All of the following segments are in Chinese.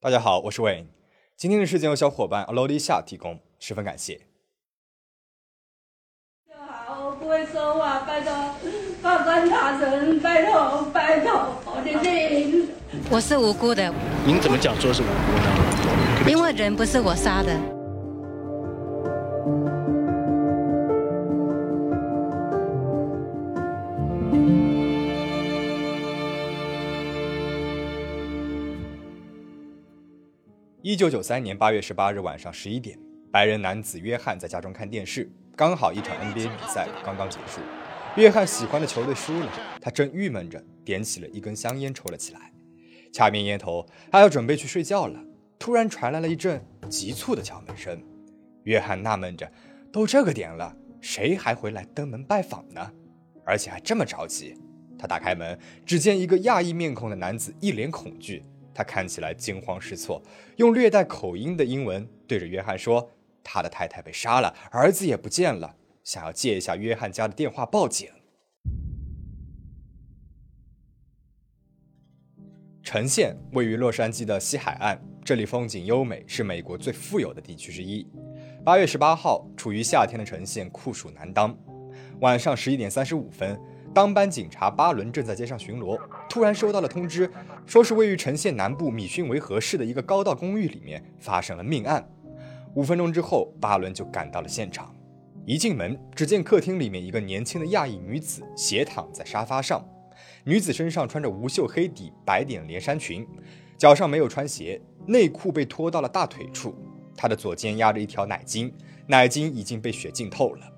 大家好，我是 Wayne。今天的事件由小伙伴 l o d 夏提供，十分感谢。好，不会说话，拜托，法官大人，拜托，拜托，我的命。我是无辜的。您怎么讲说是无辜呢？因为人不是我杀的。一九九三年八月十八日晚上十一点，白人男子约翰在家中看电视，刚好一场 NBA 比赛刚刚结束，约翰喜欢的球队输了，他正郁闷着，点起了一根香烟抽了起来，掐灭烟头，他要准备去睡觉了，突然传来了一阵急促的敲门声，约翰纳闷着，都这个点了，谁还会来登门拜访呢？而且还这么着急？他打开门，只见一个亚裔面孔的男子一脸恐惧。他看起来惊慌失措，用略带口音的英文对着约翰说：“他的太太被杀了，儿子也不见了，想要借一下约翰家的电话报警。”城县位于洛杉矶的西海岸，这里风景优美，是美国最富有的地区之一。八月十八号，处于夏天的城县酷暑难当，晚上十一点三十五分。当班警察巴伦正在街上巡逻，突然收到了通知，说是位于城县南部米逊维河市的一个高档公寓里面发生了命案。五分钟之后，巴伦就赶到了现场。一进门，只见客厅里面一个年轻的亚裔女子斜躺在沙发上，女子身上穿着无袖黑底白点连衫裙，脚上没有穿鞋，内裤被拖到了大腿处，她的左肩压着一条奶巾，奶巾已经被血浸透了。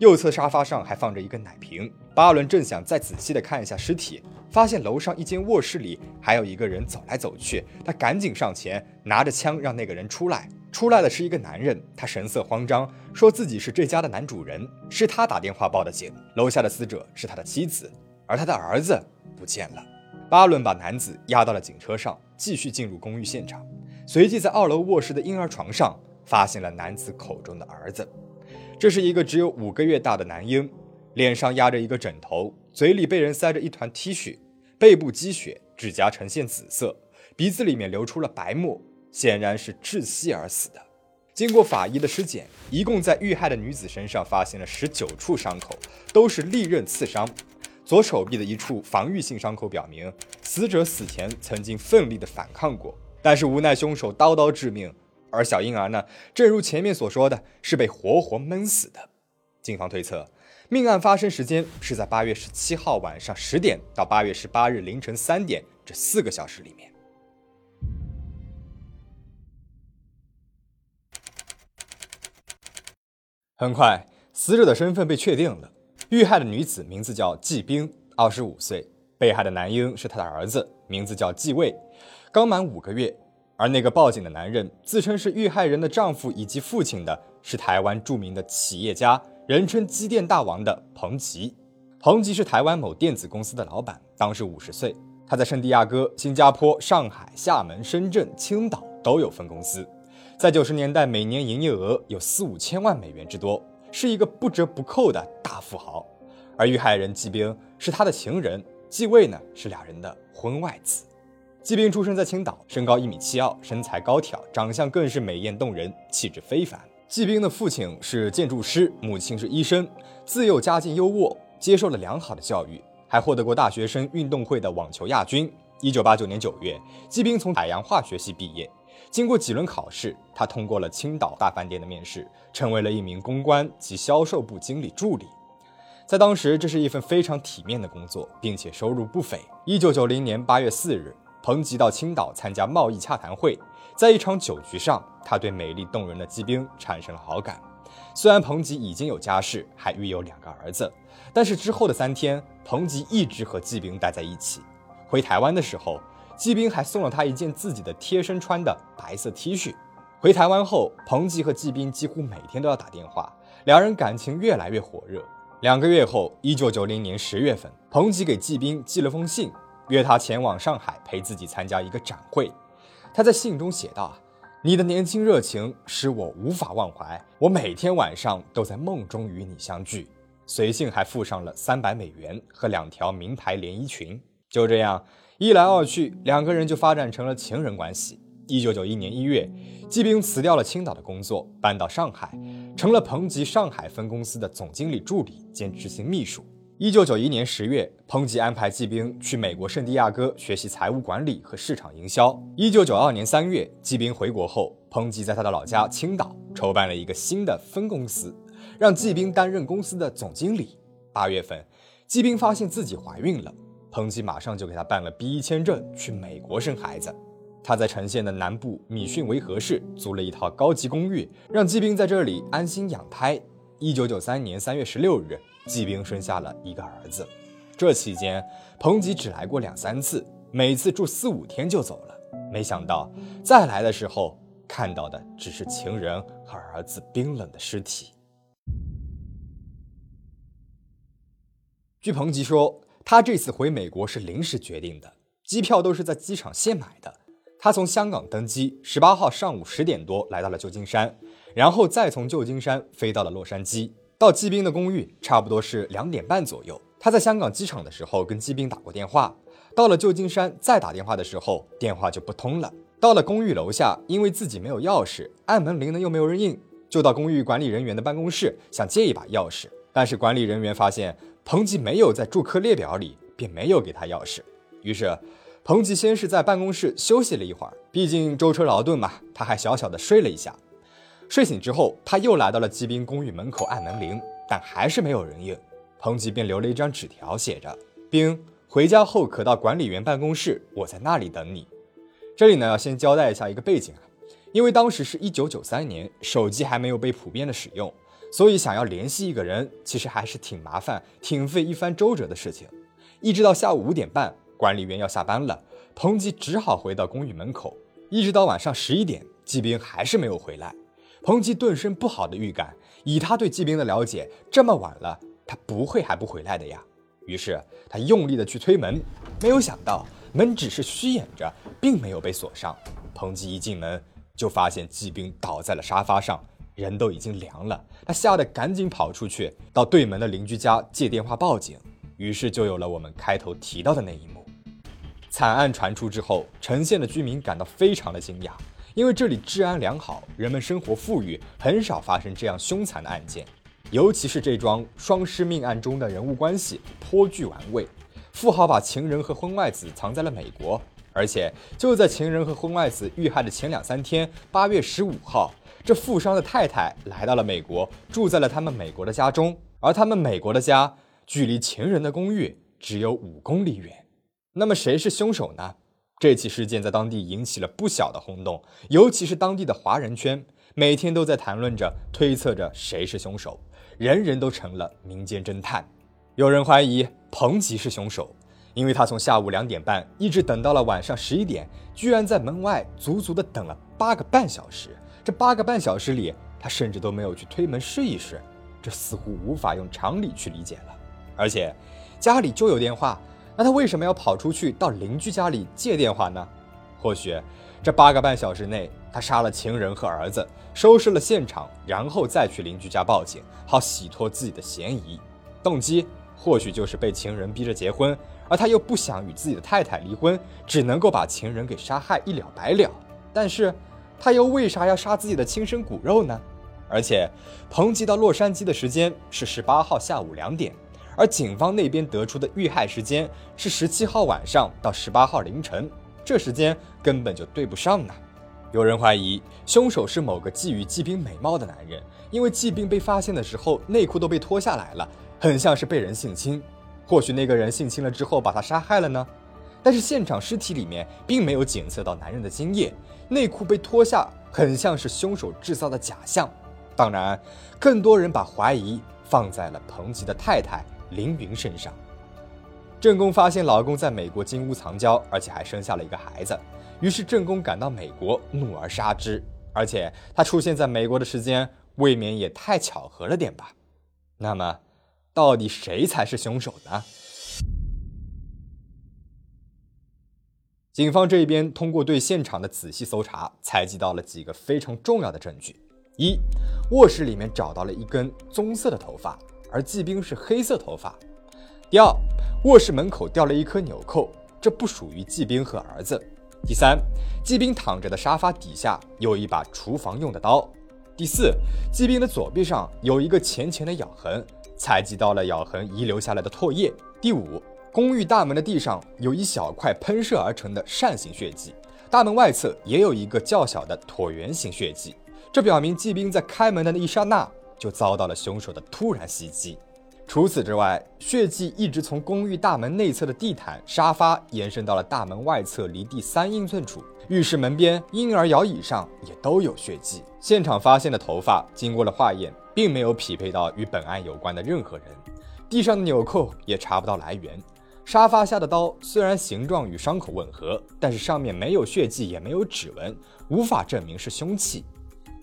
右侧沙发上还放着一个奶瓶。巴伦正想再仔细的看一下尸体，发现楼上一间卧室里还有一个人走来走去。他赶紧上前，拿着枪让那个人出来。出来的是一个男人，他神色慌张，说自己是这家的男主人，是他打电话报的警。楼下的死者是他的妻子，而他的儿子不见了。巴伦把男子押到了警车上，继续进入公寓现场，随即在二楼卧室的婴儿床上发现了男子口中的儿子。这是一个只有五个月大的男婴，脸上压着一个枕头，嘴里被人塞着一团 T 恤，背部积血，指甲呈现紫色，鼻子里面流出了白沫，显然是窒息而死的。经过法医的尸检，一共在遇害的女子身上发现了十九处伤口，都是利刃刺伤。左手臂的一处防御性伤口表明，死者死前曾经奋力的反抗过，但是无奈凶手刀刀致命。而小婴儿呢？正如前面所说的，是被活活闷死的。警方推测，命案发生时间是在八月十七号晚上十点到八月十八日凌晨三点这四个小时里面。很快，死者的身份被确定了。遇害的女子名字叫季冰，二十五岁；被害的男婴是她的儿子，名字叫季卫，刚满五个月。而那个报警的男人自称是遇害人的丈夫以及父亲的，是台湾著名的企业家，人称“机电大王”的彭吉。彭吉是台湾某电子公司的老板，当时五十岁。他在圣地亚哥、新加坡、上海、厦门、深圳、青岛都有分公司，在九十年代每年营业额有四五千万美元之多，是一个不折不扣的大富豪。而遇害人季兵是他的情人，继位呢是俩人的婚外子。季兵出生在青岛，身高一米七二，身材高挑，长相更是美艳动人，气质非凡。季兵的父亲是建筑师，母亲是医生，自幼家境优渥，接受了良好的教育，还获得过大学生运动会的网球亚军。一九八九年九月，季兵从海洋化学系毕业，经过几轮考试，他通过了青岛大饭店的面试，成为了一名公关及销售部经理助理。在当时，这是一份非常体面的工作，并且收入不菲。一九九零年八月四日。彭吉到青岛参加贸易洽谈会，在一场酒局上，他对美丽动人的季兵产生了好感。虽然彭吉已经有家室，还育有两个儿子，但是之后的三天，彭吉一直和季兵待在一起。回台湾的时候，季兵还送了他一件自己的贴身穿的白色 T 恤。回台湾后，彭吉和季兵几乎每天都要打电话，两人感情越来越火热。两个月后，一九九零年十月份，彭吉给季兵寄了封信。约他前往上海陪自己参加一个展会，他在信中写道：“你的年轻热情使我无法忘怀，我每天晚上都在梦中与你相聚。”随信还附上了三百美元和两条名牌连衣裙。就这样一来二去，两个人就发展成了情人关系。一九九一年一月，季兵辞掉了青岛的工作，搬到上海，成了彭吉上海分公司的总经理助理兼执行秘书。一九九一年十月，彭吉安排季兵去美国圣地亚哥学习财务管理和市场营销。一九九二年三月，季兵回国后，彭吉在他的老家青岛筹办了一个新的分公司，让季兵担任公司的总经理。八月份，季兵发现自己怀孕了，彭吉马上就给他办了 B 一签证，去美国生孩子。他在城县的南部米逊维和市租了一套高级公寓，让季兵在这里安心养胎。一九九三年三月十六日，季兵生下了一个儿子。这期间，彭吉只来过两三次，每次住四五天就走了。没想到再来的时候，看到的只是情人和儿子冰冷的尸体。据彭吉说，他这次回美国是临时决定的，机票都是在机场现买的。他从香港登机，十八号上午十点多来到了旧金山，然后再从旧金山飞到了洛杉矶。到季兵的公寓差不多是两点半左右。他在香港机场的时候跟季兵打过电话，到了旧金山再打电话的时候，电话就不通了。到了公寓楼下，因为自己没有钥匙，按门铃呢又没有人应，就到公寓管理人员的办公室想借一把钥匙，但是管理人员发现彭吉没有在住客列表里，便没有给他钥匙，于是。彭吉先是在办公室休息了一会儿，毕竟舟车劳顿嘛，他还小小的睡了一下。睡醒之后，他又来到了季兵公寓门口按门铃，但还是没有人应。彭吉便留了一张纸条，写着：“兵，回家后可到管理员办公室，我在那里等你。”这里呢，要先交代一下一个背景啊，因为当时是一九九三年，手机还没有被普遍的使用，所以想要联系一个人，其实还是挺麻烦、挺费一番周折的事情。一直到下午五点半。管理员要下班了，彭吉只好回到公寓门口，一直到晚上十一点，季兵还是没有回来。彭吉顿生不好的预感，以他对季兵的了解，这么晚了，他不会还不回来的呀。于是他用力的去推门，没有想到门只是虚掩着，并没有被锁上。彭吉一进门就发现季兵倒在了沙发上，人都已经凉了。他吓得赶紧跑出去，到对门的邻居家借电话报警。于是就有了我们开头提到的那一幕。惨案传出之后，城县的居民感到非常的惊讶，因为这里治安良好，人们生活富裕，很少发生这样凶残的案件。尤其是这桩双尸命案中的人物关系颇具玩味。富豪把情人和婚外子藏在了美国，而且就在情人和婚外子遇害的前两三天，八月十五号，这富商的太太来到了美国，住在了他们美国的家中，而他们美国的家距离情人的公寓只有五公里远。那么谁是凶手呢？这起事件在当地引起了不小的轰动，尤其是当地的华人圈，每天都在谈论着、推测着谁是凶手，人人都成了民间侦探。有人怀疑彭吉是凶手，因为他从下午两点半一直等到了晚上十一点，居然在门外足足的等了八个半小时。这八个半小时里，他甚至都没有去推门试一试，这似乎无法用常理去理解了。而且，家里就有电话。那他为什么要跑出去到邻居家里借电话呢？或许这八个半小时内，他杀了情人和儿子，收拾了现场，然后再去邻居家报警，好洗脱自己的嫌疑。动机或许就是被情人逼着结婚，而他又不想与自己的太太离婚，只能够把情人给杀害一了百了。但是他又为啥要杀自己的亲生骨肉呢？而且彭吉到洛杉矶的时间是十八号下午两点。而警方那边得出的遇害时间是十七号晚上到十八号凌晨，这时间根本就对不上呢。有人怀疑凶手是某个觊觎季兵美貌的男人，因为季兵被发现的时候内裤都被脱下来了，很像是被人性侵。或许那个人性侵了之后把他杀害了呢？但是现场尸体里面并没有检测到男人的精液，内裤被脱下很像是凶手制造的假象。当然，更多人把怀疑放在了彭吉的太太。凌云身上，正宫发现老公在美国金屋藏娇，而且还生下了一个孩子，于是正宫赶到美国，怒而杀之。而且他出现在美国的时间未免也太巧合了点吧？那么，到底谁才是凶手呢？警方这边通过对现场的仔细搜查，采集到了几个非常重要的证据：一，卧室里面找到了一根棕色的头发。而季冰是黑色头发。第二，卧室门口掉了一颗纽扣，这不属于季冰和儿子。第三，季冰躺着的沙发底下有一把厨房用的刀。第四，季冰的左臂上有一个浅浅的咬痕，采集到了咬痕遗留下来的唾液。第五，公寓大门的地上有一小块喷射而成的扇形血迹，大门外侧也有一个较小的椭圆形血迹，这表明季冰在开门的那一刹那就遭到了凶手的突然袭击。除此之外，血迹一直从公寓大门内侧的地毯、沙发延伸到了大门外侧离地三英寸处，浴室门边、婴儿摇椅上也都有血迹。现场发现的头发经过了化验，并没有匹配到与本案有关的任何人。地上的纽扣也查不到来源。沙发下的刀虽然形状与伤口吻合，但是上面没有血迹，也没有指纹，无法证明是凶器。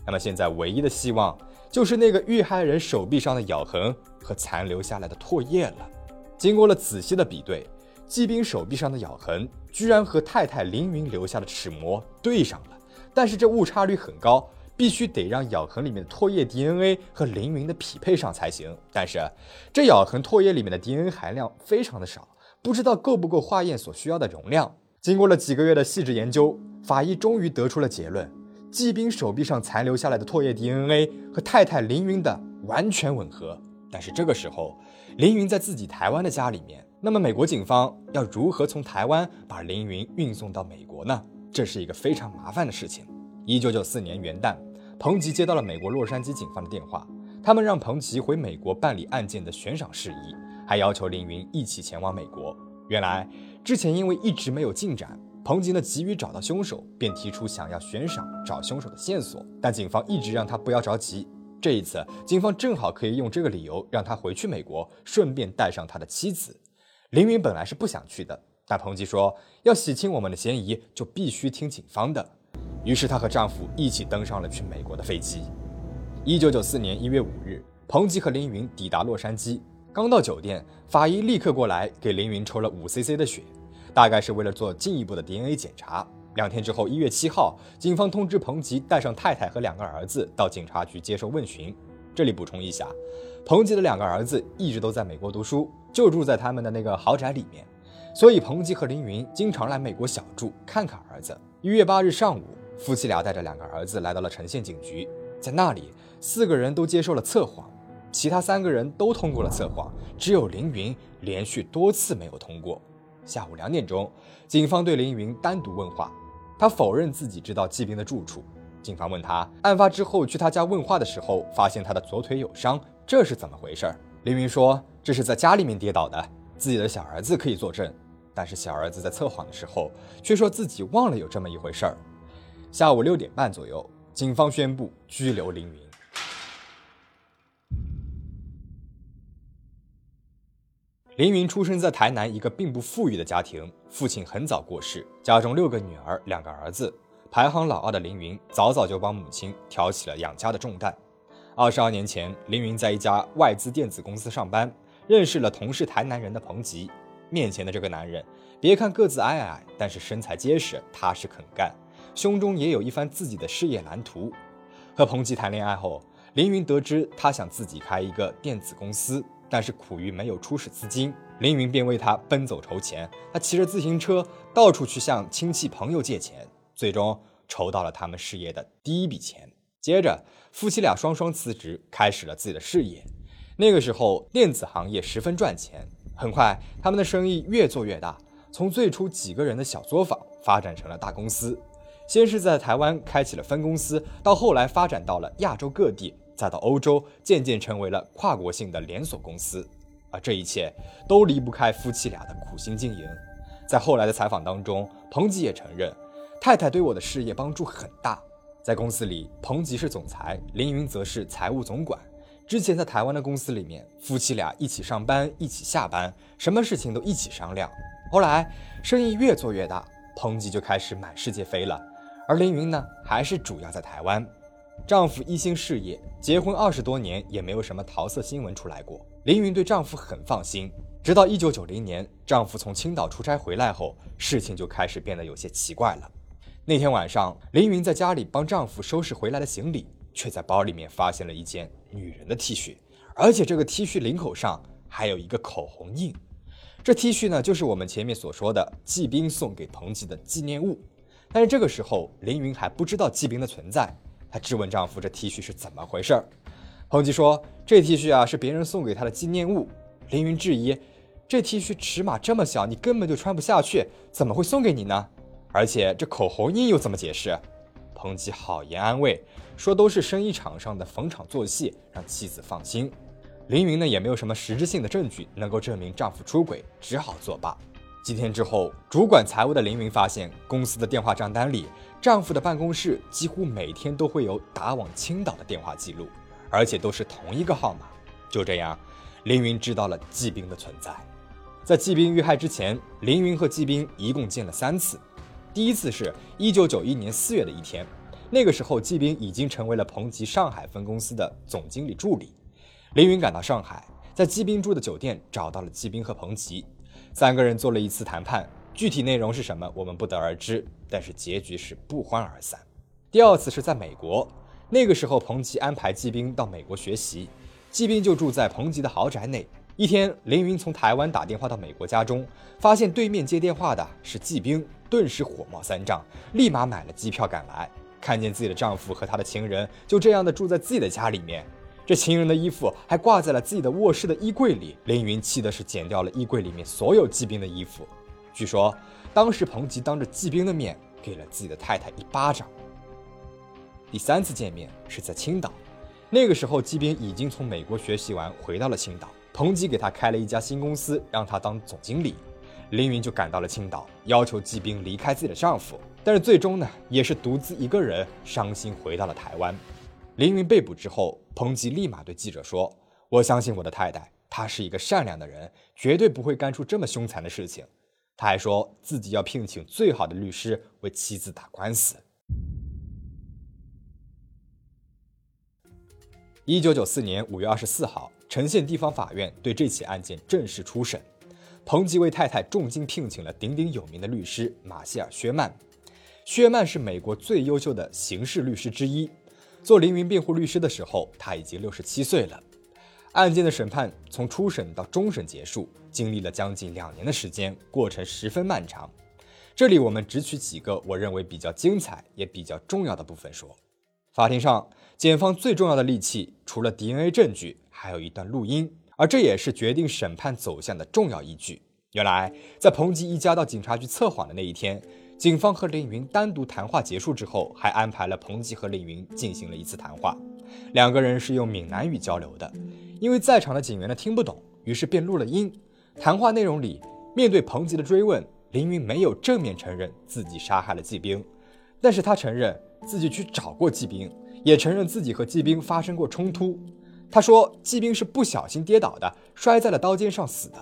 那么现在唯一的希望就是那个遇害人手臂上的咬痕。和残留下来的唾液了。经过了仔细的比对，季兵手臂上的咬痕居然和太太凌云留下的齿模对上了。但是这误差率很高，必须得让咬痕里面的唾液 DNA 和凌云的匹配上才行。但是这咬痕唾液里面的 DNA 含量非常的少，不知道够不够化验所需要的容量。经过了几个月的细致研究，法医终于得出了结论：季冰手臂上残留下来的唾液 DNA 和太太凌云的完全吻合。但是这个时候，凌云在自己台湾的家里面，那么美国警方要如何从台湾把凌云运送到美国呢？这是一个非常麻烦的事情。一九九四年元旦，彭吉接到了美国洛杉矶警方的电话，他们让彭吉回美国办理案件的悬赏事宜，还要求凌云一起前往美国。原来之前因为一直没有进展，彭吉呢急于找到凶手，便提出想要悬赏找凶手的线索，但警方一直让他不要着急。这一次，警方正好可以用这个理由让他回去美国，顺便带上他的妻子。凌云本来是不想去的，但彭吉说要洗清我们的嫌疑，就必须听警方的。于是她和丈夫一起登上了去美国的飞机。一九九四年一月五日，彭吉和凌云抵达洛杉矶，刚到酒店，法医立刻过来给凌云抽了五 cc 的血，大概是为了做进一步的 DNA 检查。两天之后，一月七号，警方通知彭吉带上太太和两个儿子到警察局接受问询。这里补充一下，彭吉的两个儿子一直都在美国读书，就住在他们的那个豪宅里面，所以彭吉和凌云经常来美国小住看看儿子。一月八日上午，夫妻俩带着两个儿子来到了城县警局，在那里，四个人都接受了测谎，其他三个人都通过了测谎，只有凌云连续多次没有通过。下午两点钟，警方对凌云单独问话。他否认自己知道季冰的住处。警方问他，案发之后去他家问话的时候，发现他的左腿有伤，这是怎么回事？凌云说，这是在家里面跌倒的，自己的小儿子可以作证。但是小儿子在测谎的时候，却说自己忘了有这么一回事儿。下午六点半左右，警方宣布拘留凌云。凌云出生在台南一个并不富裕的家庭，父亲很早过世，家中六个女儿，两个儿子，排行老二的凌云早早就帮母亲挑起了养家的重担。二十二年前，凌云在一家外资电子公司上班，认识了同是台南人的彭吉。面前的这个男人，别看个子矮矮，但是身材结实，踏实肯干，胸中也有一番自己的事业蓝图。和彭吉谈恋爱后，凌云得知他想自己开一个电子公司。但是苦于没有初始资金，凌云便为他奔走筹钱。他骑着自行车到处去向亲戚朋友借钱，最终筹到了他们事业的第一笔钱。接着，夫妻俩双双辞职，开始了自己的事业。那个时候，电子行业十分赚钱。很快，他们的生意越做越大，从最初几个人的小作坊发展成了大公司。先是在台湾开启了分公司，到后来发展到了亚洲各地。再到欧洲，渐渐成为了跨国性的连锁公司，而这一切都离不开夫妻俩的苦心经营。在后来的采访当中，彭吉也承认，太太对我的事业帮助很大。在公司里，彭吉是总裁，凌云则是财务总管。之前在台湾的公司里面，夫妻俩一起上班，一起下班，什么事情都一起商量。后来生意越做越大，彭吉就开始满世界飞了，而凌云呢，还是主要在台湾。丈夫一心事业，结婚二十多年也没有什么桃色新闻出来过。凌云对丈夫很放心，直到一九九零年，丈夫从青岛出差回来后，事情就开始变得有些奇怪了。那天晚上，凌云在家里帮丈夫收拾回来的行李，却在包里面发现了一件女人的 T 恤，而且这个 T 恤领口上还有一个口红印。这 T 恤呢，就是我们前面所说的季兵送给彭吉的纪念物。但是这个时候，凌云还不知道季兵的存在，她质问丈夫：“这 T 恤是怎么回事？”彭吉说：“这 T 恤啊，是别人送给他的纪念物。”凌云质疑：“这 T 恤尺码这么小，你根本就穿不下去，怎么会送给你呢？而且这口红印又怎么解释？”彭吉好言安慰，说：“都是生意场上的逢场作戏，让妻子放心。”凌云呢也没有什么实质性的证据能够证明丈夫出轨，只好作罢。几天之后，主管财务的凌云发现公司的电话账单里，丈夫的办公室几乎每天都会有打往青岛的电话记录，而且都是同一个号码。就这样，凌云知道了季兵的存在。在季兵遇害之前，凌云和季兵一共见了三次。第一次是一九九一年四月的一天，那个时候季兵已经成为了鹏吉上海分公司的总经理助理。凌云赶到上海，在季兵住的酒店找到了季兵和彭吉，三个人做了一次谈判，具体内容是什么我们不得而知，但是结局是不欢而散。第二次是在美国，那个时候彭吉安排季兵到美国学习，季兵就住在彭吉的豪宅内。一天，凌云从台湾打电话到美国家中，发现对面接电话的是季兵，顿时火冒三丈，立马买了机票赶来，看见自己的丈夫和他的情人就这样的住在自己的家里面。这情人的衣服还挂在了自己的卧室的衣柜里，凌云气的是剪掉了衣柜里面所有季兵的衣服。据说当时彭吉当着季兵的面给了自己的太太一巴掌。第三次见面是在青岛，那个时候季兵已经从美国学习完回到了青岛，彭吉给他开了一家新公司，让他当总经理，凌云就赶到了青岛，要求季兵离开自己的丈夫，但是最终呢，也是独自一个人伤心回到了台湾。凌云被捕之后，彭吉立马对记者说：“我相信我的太太，她是一个善良的人，绝对不会干出这么凶残的事情。”他还说自己要聘请最好的律师为妻子打官司。一九九四年五月二十四号，城县地方法院对这起案件正式初审，彭吉为太太重金聘请了鼎鼎有名的律师马歇尔·薛曼。薛曼是美国最优秀的刑事律师之一。做凌云辩护律师的时候，他已经六十七岁了。案件的审判从初审到终审结束，经历了将近两年的时间，过程十分漫长。这里我们只取几个我认为比较精彩也比较重要的部分说。法庭上，检方最重要的利器除了 DNA 证据，还有一段录音，而这也是决定审判走向的重要依据。原来，在彭吉一家到警察局测谎的那一天。警方和凌云单独谈话结束之后，还安排了彭吉和凌云进行了一次谈话。两个人是用闽南语交流的，因为在场的警员呢听不懂，于是便录了音。谈话内容里，面对彭吉的追问，凌云没有正面承认自己杀害了季兵，但是他承认自己去找过季兵，也承认自己和季兵发生过冲突。他说季兵是不小心跌倒的，摔在了刀尖上死的。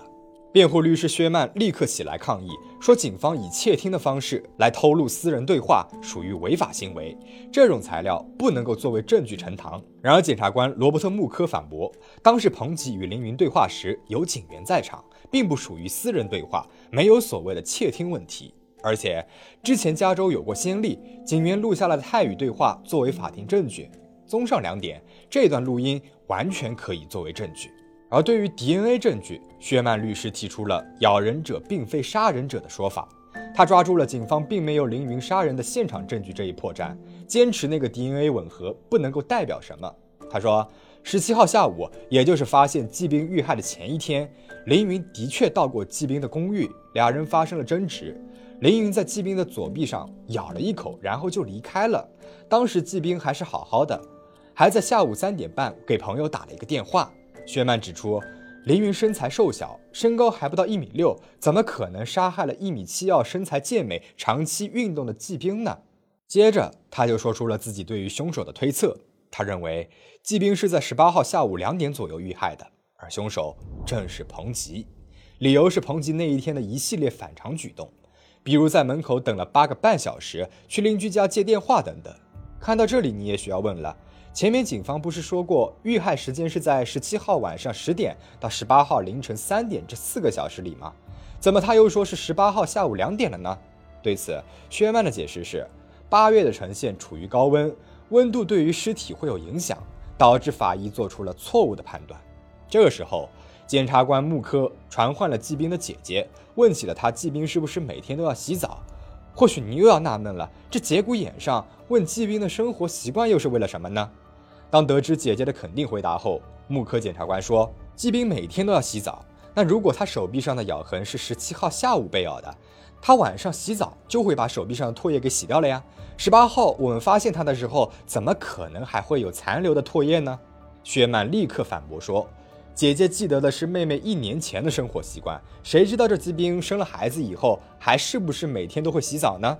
辩护律师薛曼立刻起来抗议，说警方以窃听的方式来偷录私人对话属于违法行为，这种材料不能够作为证据呈堂。然而，检察官罗伯特·穆科反驳，当时彭吉与凌云对话时有警员在场，并不属于私人对话，没有所谓的窃听问题。而且，之前加州有过先例，警员录下了泰语对话作为法庭证据。综上两点，这段录音完全可以作为证据。而对于 DNA 证据，薛曼律师提出了咬人者并非杀人者的说法。他抓住了警方并没有凌云杀人的现场证据这一破绽，坚持那个 DNA 吻合不能够代表什么。他说，十七号下午，也就是发现季兵遇害的前一天，凌云的确到过季兵的公寓，俩人发生了争执。凌云在季兵的左臂上咬了一口，然后就离开了。当时季兵还是好好的，还在下午三点半给朋友打了一个电话。薛曼指出，凌云身材瘦小，身高还不到一米六，怎么可能杀害了一米七二、身材健美、长期运动的季兵呢？接着，他就说出了自己对于凶手的推测。他认为季兵是在十八号下午两点左右遇害的，而凶手正是彭吉。理由是彭吉那一天的一系列反常举动，比如在门口等了八个半小时，去邻居家接电话等等。看到这里，你也需要问了。前面警方不是说过，遇害时间是在十七号晚上十点到十八号凌晨三点这四个小时里吗？怎么他又说是十八号下午两点了呢？对此，薛曼的解释是，八月的呈现处于高温，温度对于尸体会有影响，导致法医做出了错误的判断。这个时候，检察官穆科传唤了季兵的姐姐，问起了他季兵是不是每天都要洗澡。或许你又要纳闷了，这节骨眼上问季兵的生活习惯又是为了什么呢？当得知姐姐的肯定回答后，穆科检察官说，季兵每天都要洗澡。那如果他手臂上的咬痕是十七号下午被咬的，他晚上洗澡就会把手臂上的唾液给洗掉了呀。十八号我们发现他的时候，怎么可能还会有残留的唾液呢？薛曼立刻反驳说：“姐姐记得的是妹妹一年前的生活习惯，谁知道这季兵生了孩子以后还是不是每天都会洗澡呢？”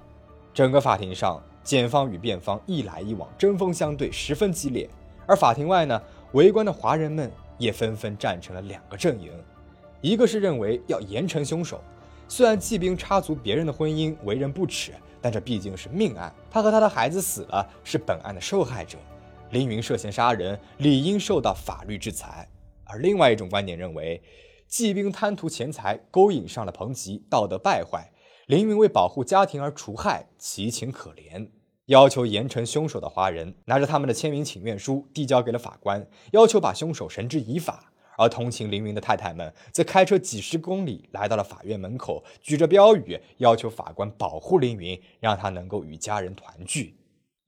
整个法庭上，检方与辩方一来一往，针锋相对，十分激烈。而法庭外呢，围观的华人们也纷纷站成了两个阵营。一个是认为要严惩凶手，虽然季兵插足别人的婚姻，为人不耻，但这毕竟是命案，他和他的孩子死了，是本案的受害者。凌云涉嫌杀人，理应受到法律制裁。而另外一种观点认为，季兵贪图钱财，勾引上了彭吉，道德败坏，凌云为保护家庭而除害，其情可怜。要求严惩凶手的华人拿着他们的签名请愿书递交给了法官，要求把凶手绳之以法。而同情凌云的太太们则开车几十公里来到了法院门口，举着标语要求法官保护凌云，让他能够与家人团聚。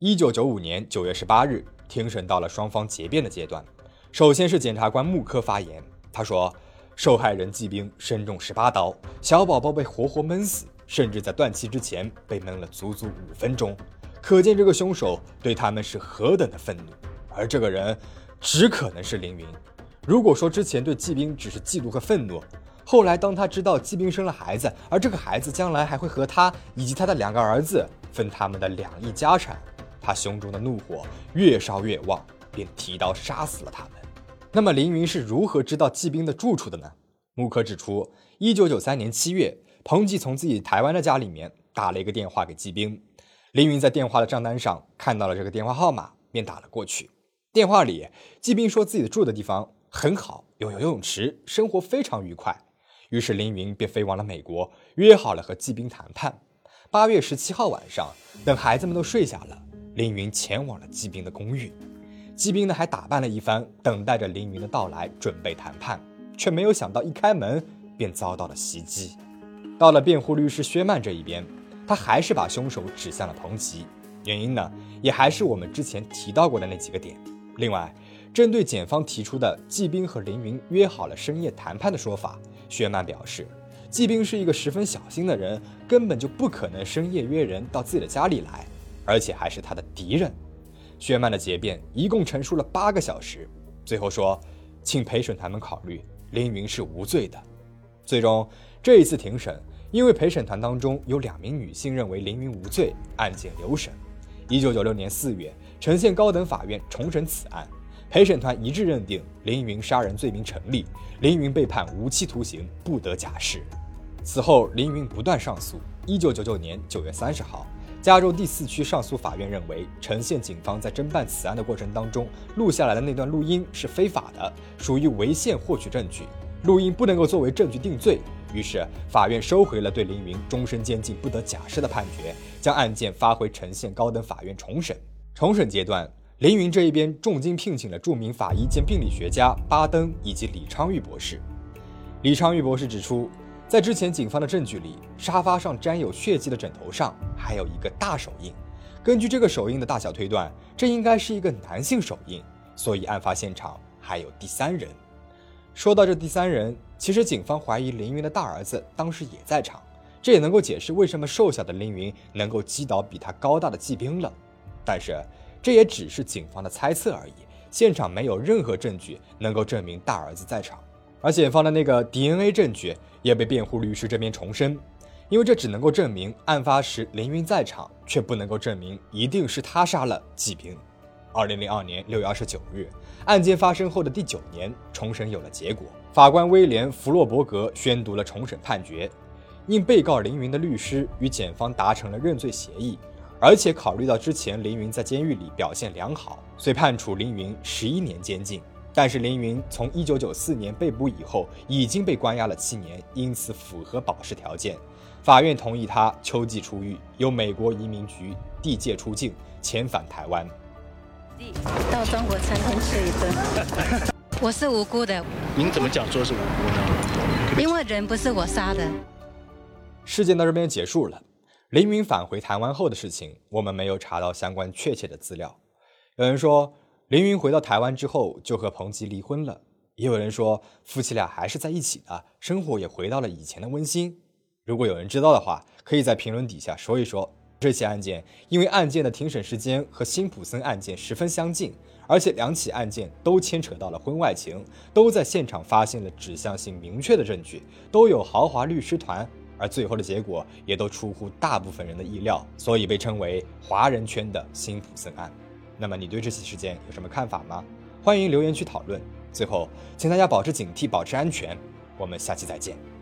一九九五年九月十八日，庭审到了双方结辩的阶段。首先是检察官穆科发言，他说：“受害人季兵身中十八刀，小宝宝被活活闷死，甚至在断气之前被闷了足足五分钟，可见这个凶手对他们是何等的愤怒。而这个人只可能是凌云。”如果说之前对季兵只是嫉妒和愤怒，后来当他知道季兵生了孩子，而这个孩子将来还会和他以及他的两个儿子分他们的两亿家产，他胸中的怒火越烧越旺，便提刀杀死了他们。那么凌云是如何知道季兵的住处的呢？木科指出，一九九三年七月，彭吉从自己台湾的家里面打了一个电话给季兵，凌云在电话的账单上看到了这个电话号码，便打了过去。电话里，季兵说自己住的地方。很好，有游泳池，生活非常愉快。于是凌云便飞往了美国，约好了和季兵谈判。八月十七号晚上，等孩子们都睡下了，凌云前往了季兵的公寓。季兵呢还打扮了一番，等待着凌云的到来，准备谈判。却没有想到，一开门便遭到了袭击。到了辩护律师薛曼这一边，他还是把凶手指向了彭吉。原因呢，也还是我们之前提到过的那几个点。另外。针对检方提出的季兵和凌云约好了深夜谈判的说法，薛曼表示，季兵是一个十分小心的人，根本就不可能深夜约人到自己的家里来，而且还是他的敌人。薛曼的结辩一共陈述了八个小时，最后说，请陪审团们考虑，凌云是无罪的。最终，这一次庭审，因为陪审团当中有两名女性认为凌云无罪，案件留审。一九九六年四月，呈县高等法院重审此案。陪审团一致认定凌云杀人罪名成立，凌云被判无期徒刑，不得假释。此后，凌云不断上诉。一九九九年九月三十号，加州第四区上诉法院认为，陈县警方在侦办此案的过程当中录下来的那段录音是非法的，属于违宪获取证据，录音不能够作为证据定罪。于是，法院收回了对凌云终身监禁不得假释的判决，将案件发回陈县高等法院重审。重审阶段。凌云这一边重金聘请了著名法医兼病理学家巴登以及李昌钰博士。李昌钰博士指出，在之前警方的证据里，沙发上沾有血迹的枕头上还有一个大手印。根据这个手印的大小推断，这应该是一个男性手印，所以案发现场还有第三人。说到这第三人，其实警方怀疑凌云的大儿子当时也在场，这也能够解释为什么瘦小的凌云能够击倒比他高大的骑兵了。但是。这也只是警方的猜测而已，现场没有任何证据能够证明大儿子在场，而检方的那个 DNA 证据也被辩护律师这边重申，因为这只能够证明案发时凌云在场，却不能够证明一定是他杀了季兵。二零零二年六月二十九日，案件发生后的第九年，重审有了结果，法官威廉·弗洛伯格宣读了重审判决，因被告凌云的律师与检方达成了认罪协议。而且考虑到之前凌云在监狱里表现良好，遂判处凌云十一年监禁。但是凌云从一九九四年被捕以后已经被关押了七年，因此符合保释条件。法院同意他秋季出狱，由美国移民局递解出境，遣返台湾。到中国餐厅吃一顿。我是无辜的，您怎么讲说是无辜呢？因为人不是我杀的。事件到这边结束了。凌云返回台湾后的事情，我们没有查到相关确切的资料。有人说，凌云回到台湾之后就和彭吉离婚了；也有人说，夫妻俩还是在一起的，生活也回到了以前的温馨。如果有人知道的话，可以在评论底下说一说。这起案件因为案件的庭审时间和辛普森案件十分相近，而且两起案件都牵扯到了婚外情，都在现场发现了指向性明确的证据，都有豪华律师团。而最后的结果也都出乎大部分人的意料，所以被称为华人圈的辛普森案。那么你对这起事件有什么看法吗？欢迎留言区讨论。最后，请大家保持警惕，保持安全。我们下期再见。